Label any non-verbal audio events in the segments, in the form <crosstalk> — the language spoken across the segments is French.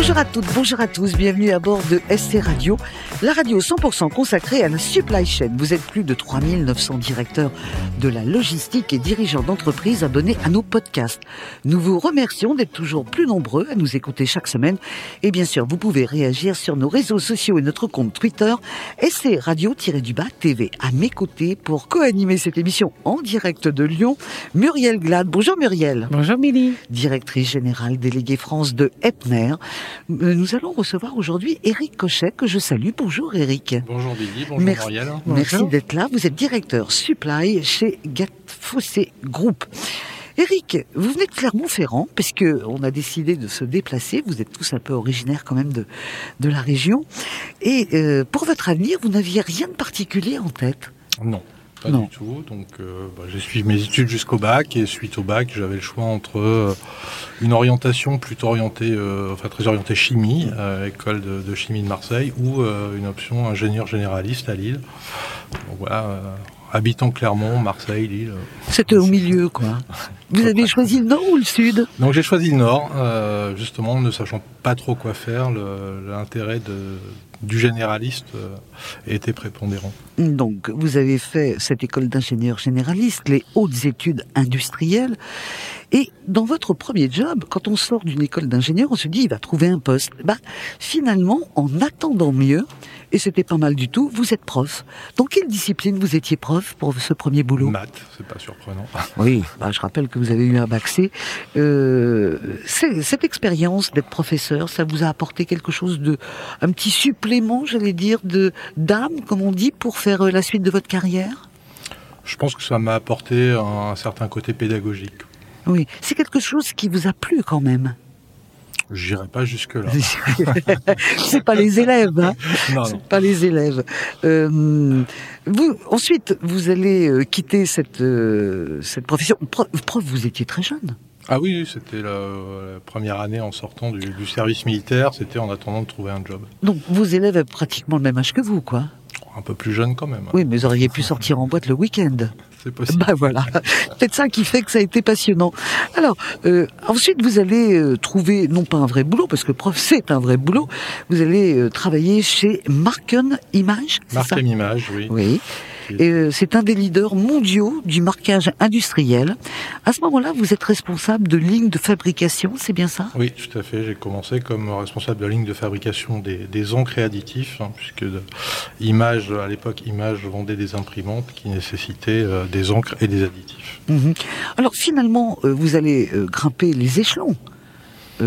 Bonjour à toutes, bonjour à tous, bienvenue à bord de SC Radio, la radio 100% consacrée à la supply chain. Vous êtes plus de 3900 directeurs de la logistique et dirigeants d'entreprise abonnés à nos podcasts. Nous vous remercions d'être toujours plus nombreux à nous écouter chaque semaine. Et bien sûr, vous pouvez réagir sur nos réseaux sociaux et notre compte Twitter, SC Radio-du-Bas TV. À mes côtés pour co-animer cette émission en direct de Lyon, Muriel Glad. Bonjour Muriel. Bonjour Billy. Directrice générale déléguée France de Epner. Euh, Nous allons recevoir aujourd'hui Eric Cochet, que je salue. Bonjour Eric. Bonjour Billy, bonjour Merci, merci d'être là. Vous êtes directeur supply chez Gatfossé Group. Eric, vous venez de Clermont-Ferrand, puisque on a décidé de se déplacer. Vous êtes tous un peu originaires quand même de, de la région. Et euh, pour votre avenir, vous n'aviez rien de particulier en tête? Non, pas Non. du tout. Donc euh, bah, j'ai suivi mes études jusqu'au bac et suite au bac, j'avais le choix entre euh, une orientation plutôt orientée, euh, enfin très orientée chimie, à l'école de, de chimie de Marseille, ou une option ingénieur généraliste à Lille. Donc voilà, habitant Clermont, Marseille, Lille. C'était au milieu, quoi. <laughs> Vous avez choisi le nord ou le sud? Donc j'ai choisi le Nord, justement, ne sachant pas trop quoi faire. L'intérêt de- du généraliste euh, était prépondérant. Donc, vous avez fait cette école d'ingénieur généraliste, les hautes études industrielles. Et dans votre premier job, quand on sort d'une école d'ingénieur, on se dit, il va trouver un poste. Bah, finalement, en attendant mieux, et c'était pas mal du tout, vous êtes prof. Dans quelle discipline vous étiez prof pour ce premier boulot? Maths, c'est pas surprenant. <laughs> Oui, bah, je rappelle que vous avez eu un bac C. Euh, cette expérience d'être professeur, ça vous a apporté quelque chose de, un petit supplément, j'allais dire, de d'âme, comme on dit, pour faire euh, la suite de votre carrière? Je pense que ça m'a apporté un, un certain côté pédagogique. Oui, c'est quelque chose qui vous a plu quand même? J'irai pas jusque-là. <laughs> c'est pas les élèves, hein. <laughs> non, pas les élèves. Euh, vous, ensuite, vous allez euh, quitter cette cette profession. Prof, prof, vous étiez très jeune. Ah oui, c'était la, la première année en sortant du, du service militaire. C'était en attendant de trouver un job. Donc vos élèves avaient pratiquement le même âge que vous, quoi. Un peu plus jeune quand même. Oui, mais vous auriez pu sortir en boîte le week-end. C'est possible. Bah voilà, <laughs> peut-être ça qui fait que ça a été passionnant. Alors, euh, ensuite, vous allez euh, trouver, non pas un vrai boulot, parce que prof, c'est un vrai boulot, vous allez euh, travailler chez Marken Image, c'est Marquem Image, oui. Oui. Euh, c'est un des leaders mondiaux du marquage industriel. À ce moment-là, vous êtes responsable de ligne de fabrication, c'est bien ça? Oui, tout à fait. J'ai commencé comme responsable de ligne de fabrication des, des encres et additifs, hein, puisque de- Image, à l'époque, Image vendait des imprimantes qui nécessitaient euh, des encres et des additifs. Mhm. Alors finalement, euh, vous allez euh, grimper les échelons euh,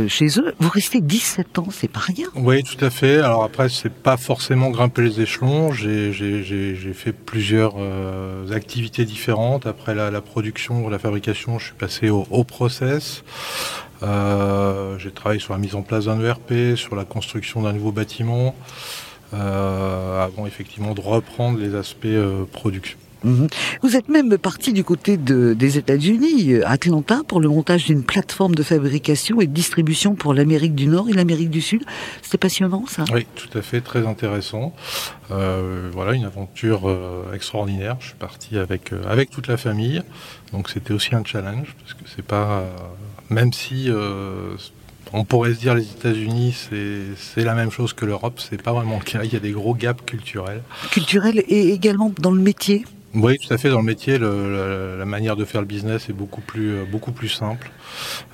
chez eux. Vous restez 17 ans, c'est pas rien. Oui, tout à fait. Alors après, c'est pas forcément grimper les échelons. J'ai fait plusieurs euh, activités différentes. Après la, production, la fabrication, je suis passé au, process. Euh, j'ai travaillé sur la mise en place d'un ERP, sur la construction d'un nouveau bâtiment, euh, avant effectivement de reprendre les aspects euh, production. Mhm. Vous êtes même parti du côté de- des États-Unis, euh, Atlanta, pour le montage d'une plateforme de fabrication et de distribution pour l'Amérique du Nord et l'Amérique du Sud. C'était passionnant, ça? Oui, tout à fait, très intéressant. Euh, voilà, une aventure euh, extraordinaire. Je suis parti avec euh, avec toute la famille, donc c'était aussi un challenge parce que c'est pas, euh, même si on pourrait se dire les États-Unis c'est la même chose que l'Europe, c'est pas vraiment le cas. Il y a des gros gaps culturels. Culturel et également dans le métier? Oui, tout à fait. Dans le métier, le- la, la manière de faire le business est beaucoup plus, euh, beaucoup plus simple.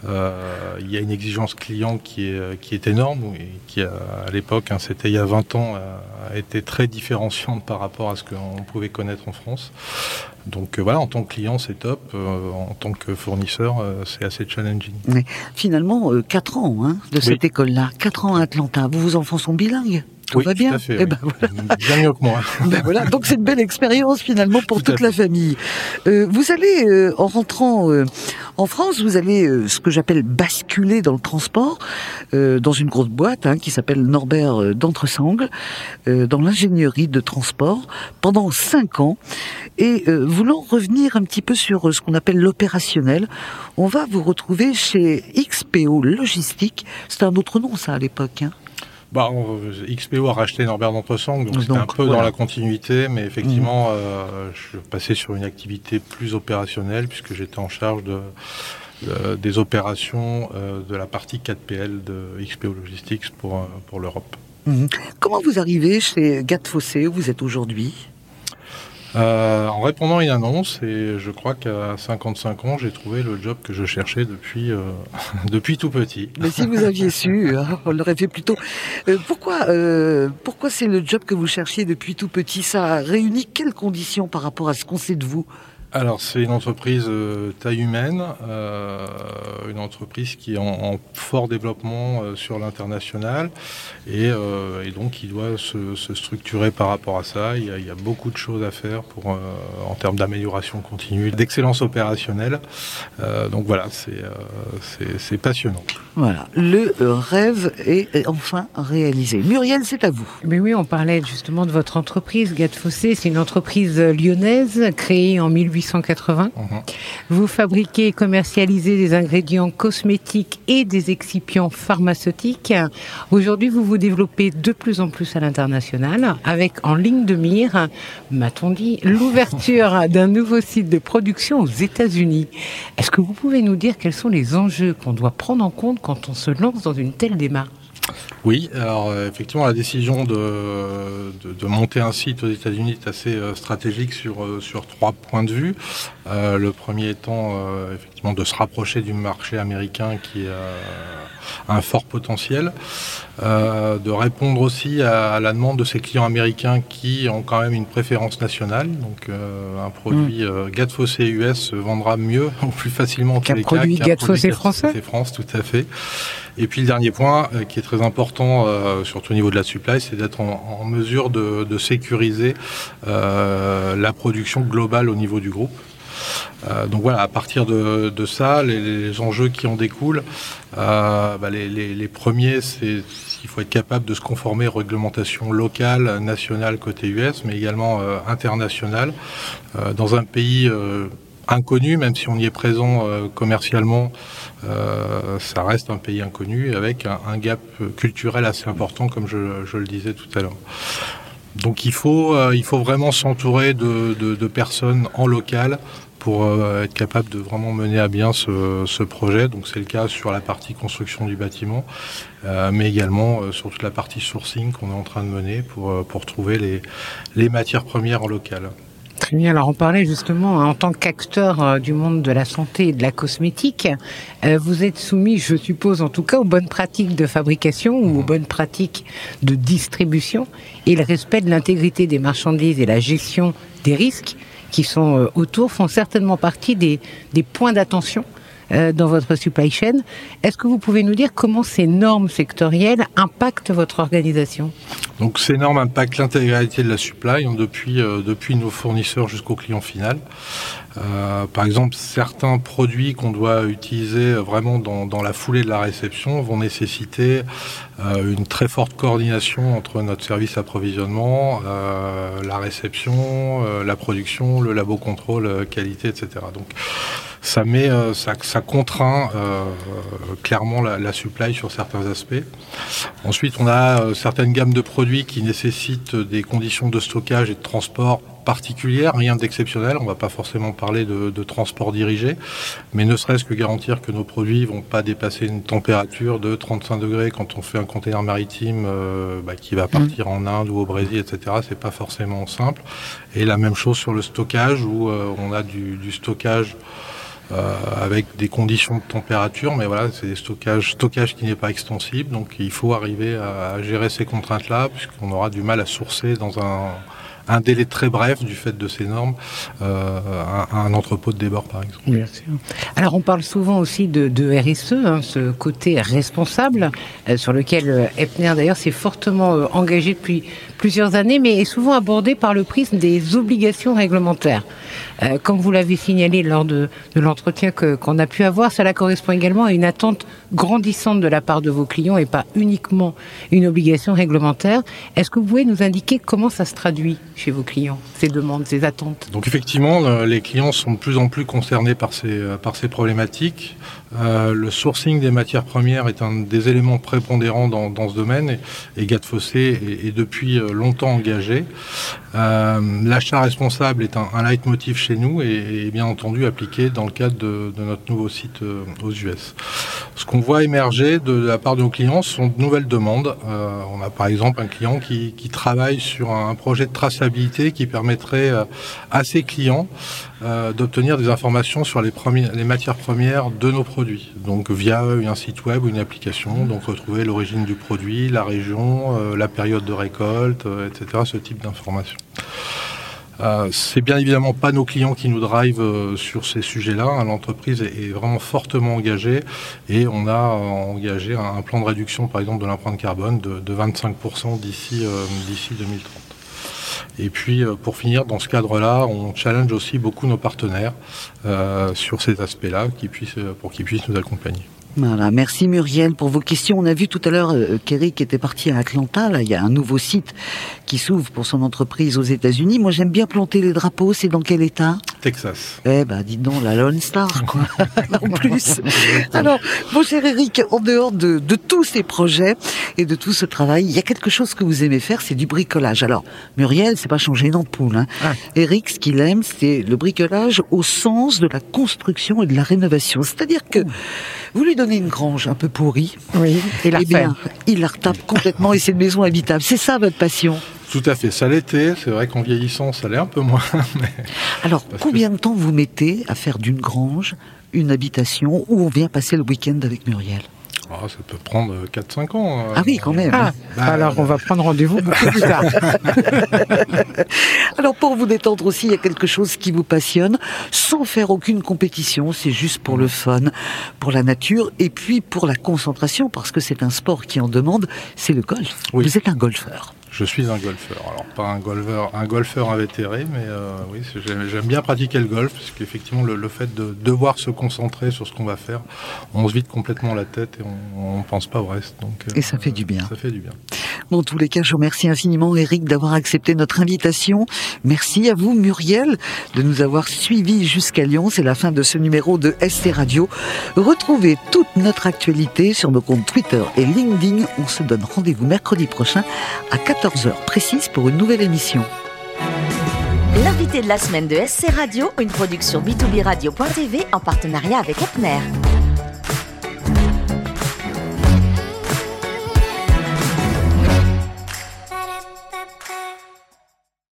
Euh, il y a une exigence client qui est, euh, qui est énorme et qui, a, à l'époque, hein, c'était il y a 20 ans, a, a été très différenciante par rapport à ce qu'on pouvait connaître en France. Donc euh, voilà, en tant que client, c'est top. Euh, en tant que fournisseur, euh, c'est assez challenging. Mais finalement, euh, quatre ans hein, de cette école-là, quatre ans à Atlanta. Vous, vos enfants sont bilingues Tout oui, va bien tout à fait. Eh oui. ben, voilà. Bien mieux que moi. <laughs> Ben voilà, donc c'est une belle expérience finalement pour Tout toute la famille. Euh, vous allez, euh, en rentrant euh, en France, vous allez euh, ce que j'appelle basculer dans le transport, euh, dans une grosse boîte hein, qui s'appelle Norbert d'Entresangles, euh, dans l'ingénierie de transport, pendant cinq ans. Et euh, voulant revenir un petit peu sur ce qu'on appelle l'opérationnel, on va vous retrouver chez XPO Logistique. C'était un autre nom ça à l'époque. Hein. Bah, XPO a racheté Norbert d'Entresang, donc c'était un peu dans la continuité, mais effectivement, mmh. je suis passé sur une activité plus opérationnelle puisque j'étais en charge de, des opérations de la partie 4PL de XPO Logistics pour, pour l'Europe. Mmh. Comment vous arrivez chez Gat Fossé où vous êtes aujourd'hui? Euh, en répondant à une annonce, et je crois qu'à 55 ans, j'ai trouvé le job que je cherchais depuis, euh, <laughs> depuis tout petit. Mais si vous aviez su, <laughs> hein, on l'aurait fait plus tôt. Euh, pourquoi, pourquoi c'est le job que vous cherchiez depuis tout petit? Ça réunit quelles conditions par rapport à ce qu'on sait de vous? Alors c'est une entreprise euh, taille humaine, euh, une entreprise qui est en, fort développement euh, sur l'international et, donc qui doit se, structurer par rapport à ça. Il y a, beaucoup de choses à faire pour, en termes d'amélioration continue, d'excellence opérationnelle. donc voilà, c'est passionnant. Voilà, le rêve est enfin réalisé. Muriel, c'est à vous. Mais oui, on parlait justement de votre entreprise, Gade Fossé. C'est une entreprise lyonnaise créée en 1800 1880. Mhm. Vous fabriquez et commercialisez des ingrédients cosmétiques et des excipients pharmaceutiques. Aujourd'hui, vous vous développez de plus en plus à l'international avec en ligne de mire, m'a-t-on dit, l'ouverture <laughs> d'un nouveau site de production aux États-Unis. Est-ce que vous pouvez nous dire quels sont les enjeux qu'on doit prendre en compte quand on se lance dans une telle démarche? Oui, alors euh, effectivement, la décision de, monter un site aux États-Unis est assez euh, stratégique sur, euh, sur trois points de vue. le premier étant effectivement de se rapprocher du marché américain qui a un fort potentiel, de répondre aussi à, la demande de ses clients américains qui ont quand même une préférence nationale. Donc un produit mmh. Fossé US se vendra mieux <laughs> ou plus facilement en tous les produit cas qu'un produit français. France, tout à fait. Et puis le dernier point euh, qui est très important, euh, surtout au niveau de la supply, c'est d'être en, mesure de, sécuriser euh, la production globale au niveau du groupe. Donc voilà, à partir de, ça, les, enjeux qui en découlent, bah, les, premiers, c'est qu'il faut être capable de se conformer aux réglementations locales, nationales côté US, mais également internationales. dans un pays inconnu, même si on y est présent commercialement, euh, ça reste un pays inconnu avec un, gap culturel assez important, comme je, le disais tout à l'heure. Donc il faut, euh, il faut vraiment s'entourer de, personnes en local pour euh, être capable de vraiment mener à bien ce, projet. Donc c'est le cas sur la partie construction du bâtiment, mais également sur toute la partie sourcing qu'on est en train de mener pour, pour trouver les, les matières premières en local. Très bien. Alors on parlait justement hein, en tant qu'acteur euh, du monde de la santé et de la cosmétique, euh, vous êtes soumis, je suppose en tout cas, aux bonnes pratiques de fabrication ou aux bonnes pratiques de distribution et le respect de l'intégrité des marchandises et la gestion des risques qui sont euh, autour font certainement partie des, des points d'attention euh, dans votre supply chain. Est-ce que vous pouvez nous dire comment ces normes sectorielles impactent votre organisation? Donc ces normes impactent l'intégralité de la supply hein, depuis, euh, depuis nos fournisseurs jusqu'au client final. Euh, par exemple, certains produits qu'on doit utiliser vraiment dans, dans, la foulée de la réception vont nécessiter une très forte coordination entre notre service approvisionnement, la réception, la production, le labo contrôle, qualité, etc. Donc ça met, euh, ça, ça, contraint euh, clairement la, la, supply sur certains aspects. Ensuite, on a euh, certaines gammes de produits qui nécessitent des conditions de stockage et de transport particulières, rien d'exceptionnel. On ne va pas forcément parler de, de, transport dirigé, mais ne serait-ce que garantir que nos produits vont pas dépasser une température de 35 degrés quand on fait un container maritime bah, qui va partir en Inde ou au Brésil, etc. C'est pas forcément simple. Et la même chose sur le stockage où on a du, du stockage euh, avec des conditions de température, mais voilà, c'est des stockages, stockage qui n'est pas extensible, donc il faut arriver à, gérer ces contraintes-là, puisqu'on aura du mal à sourcer dans un, un délai très bref du fait de ces normes euh, un, entrepôt de débord par exemple. Bien sûr. Alors on parle souvent aussi de, de RSE, hein, ce côté responsable euh, sur lequel Epner d'ailleurs s'est fortement engagé depuis plusieurs années, mais est souvent abordé par le prisme des obligations réglementaires. Euh, comme vous l'avez signalé lors de, l'entretien qu'on a pu avoir, cela correspond également à une attente grandissante de la part de vos clients et pas uniquement une obligation réglementaire. Est-ce que vous pouvez nous indiquer comment ça se traduit chez vos clients, ces demandes, ces attentes? Donc effectivement, les clients sont de plus en plus concernés par ces, par ces problématiques. Euh, le sourcing des matières premières est un des éléments prépondérants dans, ce domaine et, et Fossé est, depuis euh, longtemps engagé. Euh, l'achat responsable est un, leitmotiv chez nous et, bien entendu appliqué dans le cadre de, notre nouveau site aux US. Ce qu'on voit émerger de la part de nos clients sont de nouvelles demandes. on a par exemple un client qui, qui travaille sur un projet de traçabilité qui permettrait à ses clients d'obtenir des informations sur les, les matières premières de nos produits donc via un site web ou une application, donc retrouver l'origine du produit, la région, euh, la période de récolte, euh, etc. Ce type d'informations. Euh, c'est bien évidemment pas nos clients qui nous drivent sur ces sujets-là. Hein. L'entreprise est, vraiment fortement engagée et on a engagé un, plan de réduction, par exemple, de l'empreinte carbone de, 25% d'ici d'ici 2030. Et puis, euh, pour finir, dans ce cadre-là, on challenge aussi beaucoup nos partenaires euh, sur ces aspects-là euh, pour qu'ils puissent nous accompagner. Voilà, merci Muriel pour vos questions. On a vu tout à l'heure euh, était parti à Atlanta. Là, il y a un nouveau site qui s'ouvre pour son entreprise aux États-Unis. Moi, j'aime bien planter les drapeaux. C'est dans quel État? Texas. Eh ben, dis donc, la Lone Star, quoi. <laughs> en plus. <laughs> Alors, mon cher Eric, en dehors de, tous ces projets et de tout ce travail, il y a quelque chose que vous aimez faire, c'est du bricolage. Alors, Muriel, c'est pas changer d'ampoule. Hein. Ah. Eric, ce qu'il aime, c'est le bricolage au sens de la construction et de la rénovation. C'est-à-dire que vous lui donnez une grange un peu pourrie. Oui, et la eh bien, il la retape complètement et c'est une maison habitable. C'est ça votre passion? Tout à fait, ça l'était. C'est vrai qu'en vieillissant, ça l'est un peu moins. <laughs> Alors, combien de temps vous mettez à faire d'une grange une habitation où on vient passer le week-end avec Muriel? Ah, ça peut prendre 4-5 ans. Euh, ah oui, quand même. Ah, bah, alors, on va prendre rendez-vous beaucoup plus tard. <laughs> alors, pour vous détendre aussi, il y a quelque chose qui vous passionne, sans faire aucune compétition. C'est juste pour le fun, pour la nature, et puis pour la concentration, parce que c'est un sport qui en demande, c'est le golf. Vous êtes un golfeur. Je suis un golfeur. Alors pas un golfeur, un golfeur invétéré, mais euh, oui, j'aime bien pratiquer le golf parce qu'effectivement le, fait de devoir se concentrer sur ce qu'on va faire, on se vide complètement la tête et on, ne pense pas au reste. Donc et ça fait du bien. Ça fait du bien. Bon, en tous les cas, je vous remercie infiniment Eric d'avoir accepté notre invitation. Merci à vous Muriel de nous avoir suivis jusqu'à Lyon. C'est la fin de ce numéro de ST Radio. Retrouvez toute notre actualité sur nos comptes Twitter et LinkedIn. On se donne rendez-vous mercredi prochain à 4 14h précise pour une nouvelle émission. L'invité de la semaine de SC Radio, une production b2b radio.tv en partenariat avec Epner.